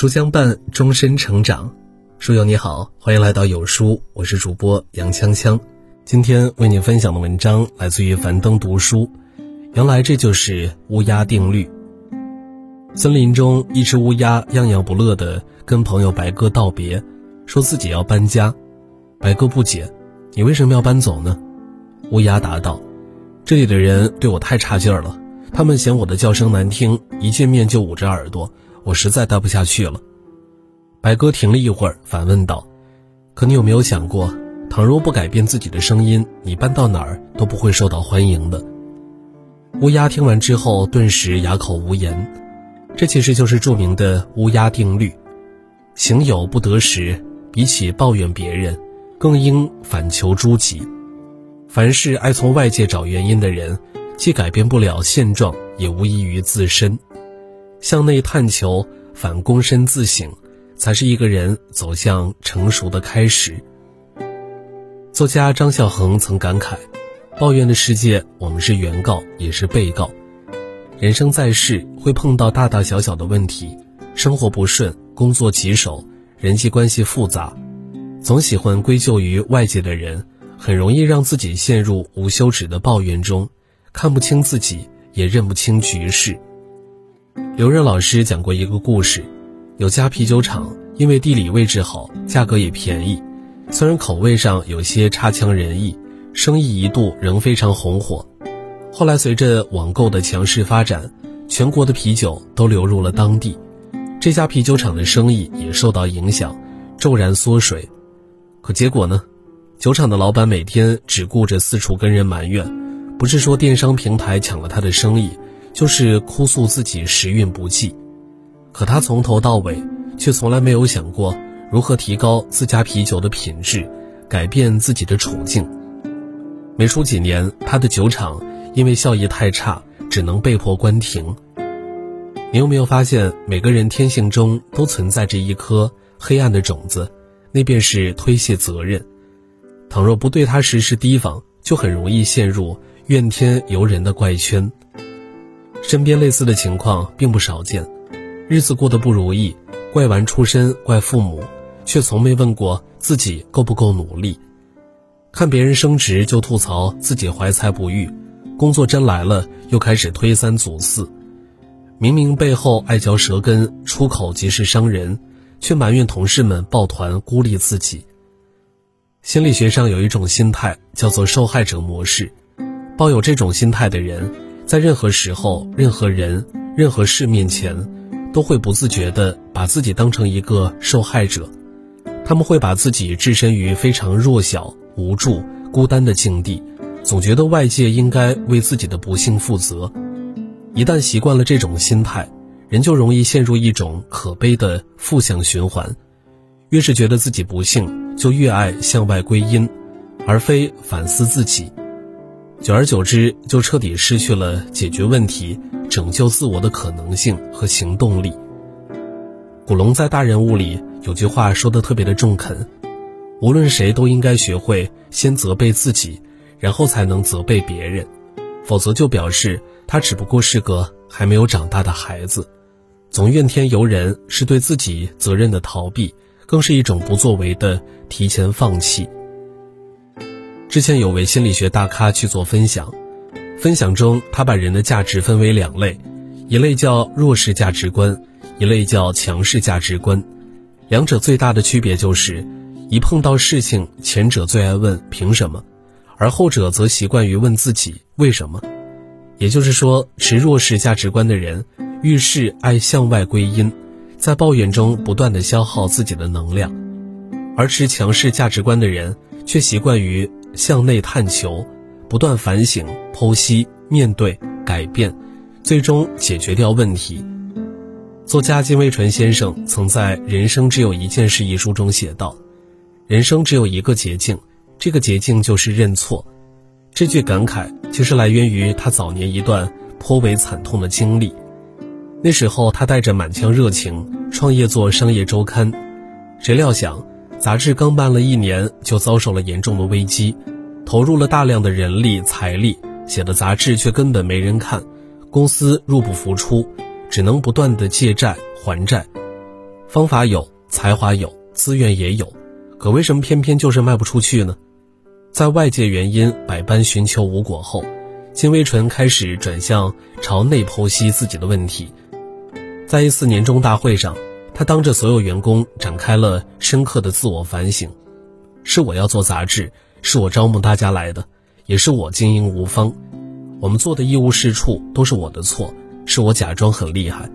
书相伴，终身成长。书友你好，欢迎来到有书，我是主播杨锵锵。今天为你分享的文章来自于樊登读书。原来这就是乌鸦定律。森林中，一只乌鸦样样不乐地跟朋友白鸽道别，说自己要搬家。白鸽不解：“你为什么要搬走呢？”乌鸦答道：“这里的人对我太差劲儿了，他们嫌我的叫声难听，一见面就捂着耳朵，我实在待不下去了。”白鸽停了一会儿，反问道：“可你有没有想过，倘若不改变自己的声音，你搬到哪儿都不会受到欢迎的？”乌鸦听完之后，顿时哑口无言。这其实就是著名的乌鸦定律：行有不得时，比起抱怨别人，更应反求诸己。凡是爱从外界找原因的人，既改变不了现状，也无异于自身。向内探求，反躬身自省。才是一个人走向成熟的开始。作家张孝恒曾感慨：“抱怨的世界，我们是原告也是被告。人生在世，会碰到大大小小的问题，生活不顺，工作棘手，人际关系复杂，总喜欢归咎于外界的人，很容易让自己陷入无休止的抱怨中，看不清自己，也认不清局势。”刘润老师讲过一个故事。有家啤酒厂，因为地理位置好，价格也便宜，虽然口味上有些差强人意，生意一度仍非常红火。后来随着网购的强势发展，全国的啤酒都流入了当地，这家啤酒厂的生意也受到影响，骤然缩水。可结果呢？酒厂的老板每天只顾着四处跟人埋怨，不是说电商平台抢了他的生意，就是哭诉自己时运不济。可他从头到尾，却从来没有想过如何提高自家啤酒的品质，改变自己的处境。没出几年，他的酒厂因为效益太差，只能被迫关停。你有没有发现，每个人天性中都存在着一颗黑暗的种子，那便是推卸责任。倘若不对他实施提防，就很容易陷入怨天尤人的怪圈。身边类似的情况并不少见。日子过得不如意，怪完出身，怪父母，却从没问过自己够不够努力。看别人升职就吐槽自己怀才不遇，工作真来了又开始推三阻四。明明背后爱嚼舌根，出口即是伤人，却埋怨同事们抱团孤立自己。心理学上有一种心态叫做受害者模式，抱有这种心态的人，在任何时候、任何人、任何事面前。都会不自觉地把自己当成一个受害者，他们会把自己置身于非常弱小、无助、孤单的境地，总觉得外界应该为自己的不幸负责。一旦习惯了这种心态，人就容易陷入一种可悲的负向循环。越是觉得自己不幸，就越爱向外归因，而非反思自己。久而久之，就彻底失去了解决问题。拯救自我的可能性和行动力。古龙在《大人物》里有句话说的特别的中肯：无论谁都应该学会先责备自己，然后才能责备别人，否则就表示他只不过是个还没有长大的孩子。总怨天尤人是对自己责任的逃避，更是一种不作为的提前放弃。之前有位心理学大咖去做分享。分享中，他把人的价值分为两类，一类叫弱势价值观，一类叫强势价值观。两者最大的区别就是，一碰到事情，前者最爱问凭什么，而后者则习惯于问自己为什么。也就是说，持弱势价值观的人，遇事爱向外归因，在抱怨中不断的消耗自己的能量；而持强势价值观的人，却习惯于向内探求。不断反省、剖析、面对、改变，最终解决掉问题。作家金微纯先生曾在《人生只有一件事》一书中写道：“人生只有一个捷径，这个捷径就是认错。”这句感慨其实来源于他早年一段颇为惨痛的经历。那时候他带着满腔热情创业做商业周刊，谁料想杂志刚办了一年就遭受了严重的危机。投入了大量的人力财力，写的杂志却根本没人看，公司入不敷出，只能不断的借债还债。方法有，才华有，资源也有，可为什么偏偏就是卖不出去呢？在外界原因百般寻求无果后，金微纯开始转向朝内剖析自己的问题。在一次年终大会上，他当着所有员工展开了深刻的自我反省：是我要做杂志，是我招募大家来的，也是我经营无方，我们做的一无是处，都是我的错，是我假装很厉害。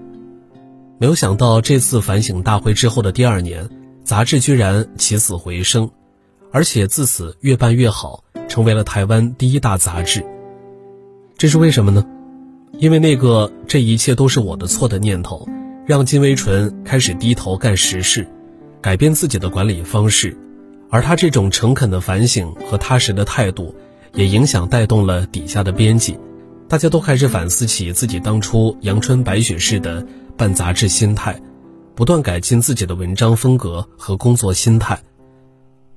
没有想到这次反省大会之后的第二年，杂志居然起死回生。而且自此越办越好，成为了台湾第一大杂志。这是为什么呢？因为那个这一切都是我的错的念头，让金微纯开始低头干实事，改变自己的管理方式。而他这种诚恳的反省和踏实的态度，也影响带动了底下的编辑，大家都开始反思起自己当初阳春白雪式的办杂志心态，不断改进自己的文章风格和工作心态。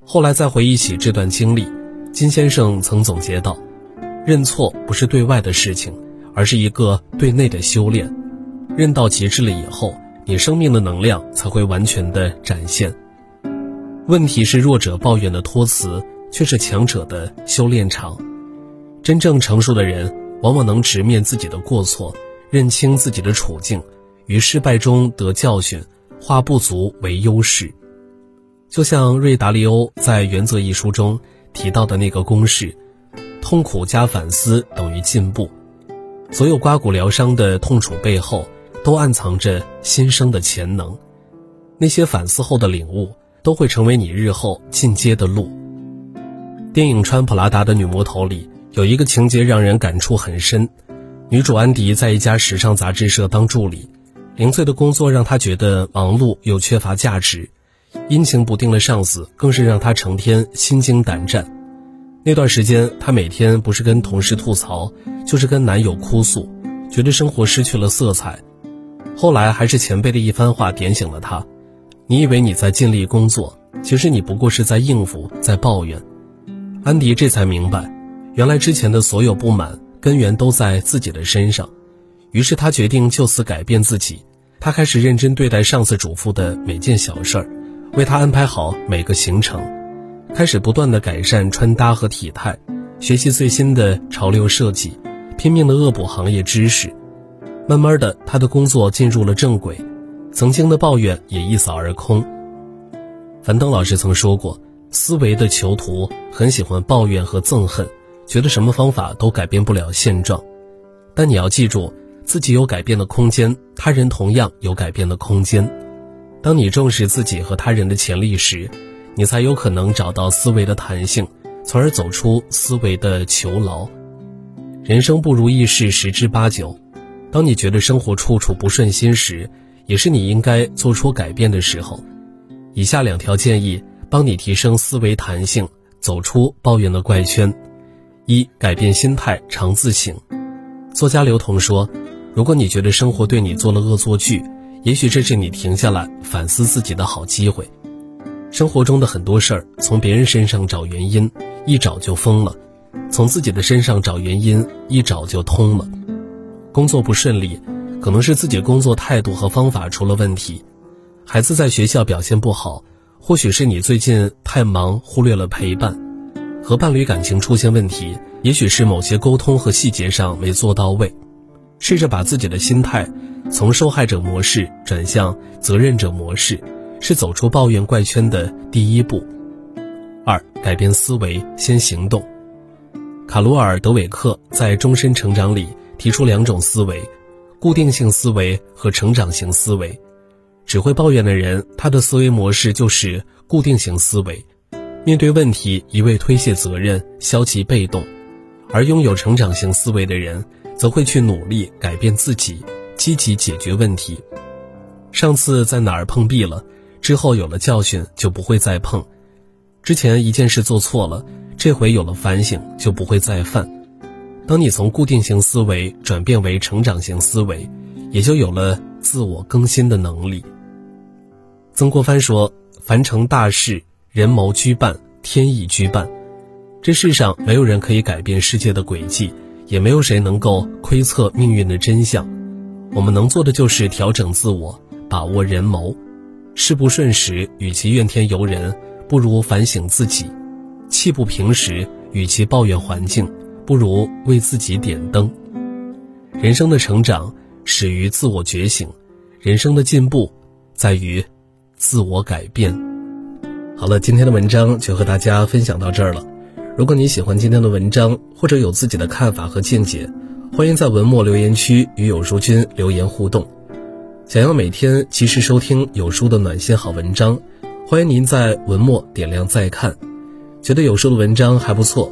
后来再回忆起这段经历，金先生曾总结道：“认错不是对外的事情，而是一个对内的修炼。认到极致了以后，你生命的能量才会完全的展现。问题是弱者抱怨的托词，却是强者的修炼场。真正成熟的人，往往能直面自己的过错，认清自己的处境，于失败中得教训，化不足为优势。”就像瑞达利欧在《原则》一书中提到的那个公式：痛苦加反思等于进步。所有刮骨疗伤的痛楚背后，都暗藏着新生的潜能。那些反思后的领悟，都会成为你日后进阶的路。电影《穿普拉达的女魔头》里有一个情节让人感触很深：女主安迪在一家时尚杂志社当助理，零碎的工作让她觉得忙碌又缺乏价值。阴晴不定的上司更是让她成天心惊胆战。那段时间，她每天不是跟同事吐槽，就是跟男友哭诉，觉得生活失去了色彩。后来，还是前辈的一番话点醒了他：“你以为你在尽力工作，其实你不过是在应付，在抱怨。”安迪这才明白，原来之前的所有不满根源都在自己的身上。于是，他决定就此改变自己。他开始认真对待上司嘱咐的每件小事儿。为他安排好每个行程，开始不断的改善穿搭和体态，学习最新的潮流设计，拼命的恶补行业知识。慢慢的，他的工作进入了正轨，曾经的抱怨也一扫而空。樊登老师曾说过，思维的囚徒很喜欢抱怨和憎恨，觉得什么方法都改变不了现状。但你要记住，自己有改变的空间，他人同样有改变的空间。当你重视自己和他人的潜力时，你才有可能找到思维的弹性，从而走出思维的囚牢。人生不如意事十之八九，当你觉得生活处处不顺心时，也是你应该做出改变的时候。以下两条建议帮你提升思维弹性，走出抱怨的怪圈：一、改变心态，常自省。作家刘同说：“如果你觉得生活对你做了恶作剧。”也许这是你停下来反思自己的好机会。生活中的很多事儿，从别人身上找原因，一找就疯了；从自己的身上找原因，一找就通了。工作不顺利，可能是自己工作态度和方法出了问题；孩子在学校表现不好，或许是你最近太忙忽略了陪伴；和伴侣感情出现问题，也许是某些沟通和细节上没做到位。试着把自己的心态。从受害者模式转向责任者模式，是走出抱怨怪圈的第一步。二、改变思维，先行动。卡罗尔·德韦克在《终身成长》里提出两种思维：固定性思维和成长型思维。只会抱怨的人，他的思维模式就是固定型思维，面对问题一味推卸责任、消极被动；而拥有成长型思维的人，则会去努力改变自己。积极解决问题。上次在哪儿碰壁了？之后有了教训就不会再碰。之前一件事做错了，这回有了反省就不会再犯。当你从固定型思维转变为成长型思维，也就有了自我更新的能力。曾国藩说：“凡成大事，人谋居半，天意居半。这世上没有人可以改变世界的轨迹，也没有谁能够窥测命运的真相。”我们能做的就是调整自我，把握人谋。事不顺时，与其怨天尤人，不如反省自己；气不平时，与其抱怨环境，不如为自己点灯。人生的成长始于自我觉醒，人生的进步在于自我改变。好了，今天的文章就和大家分享到这儿了。如果你喜欢今天的文章，或者有自己的看法和见解，欢迎在文末留言区与有书君留言互动。想要每天及时收听有书的暖心好文章，欢迎您在文末点亮再看。觉得有书的文章还不错，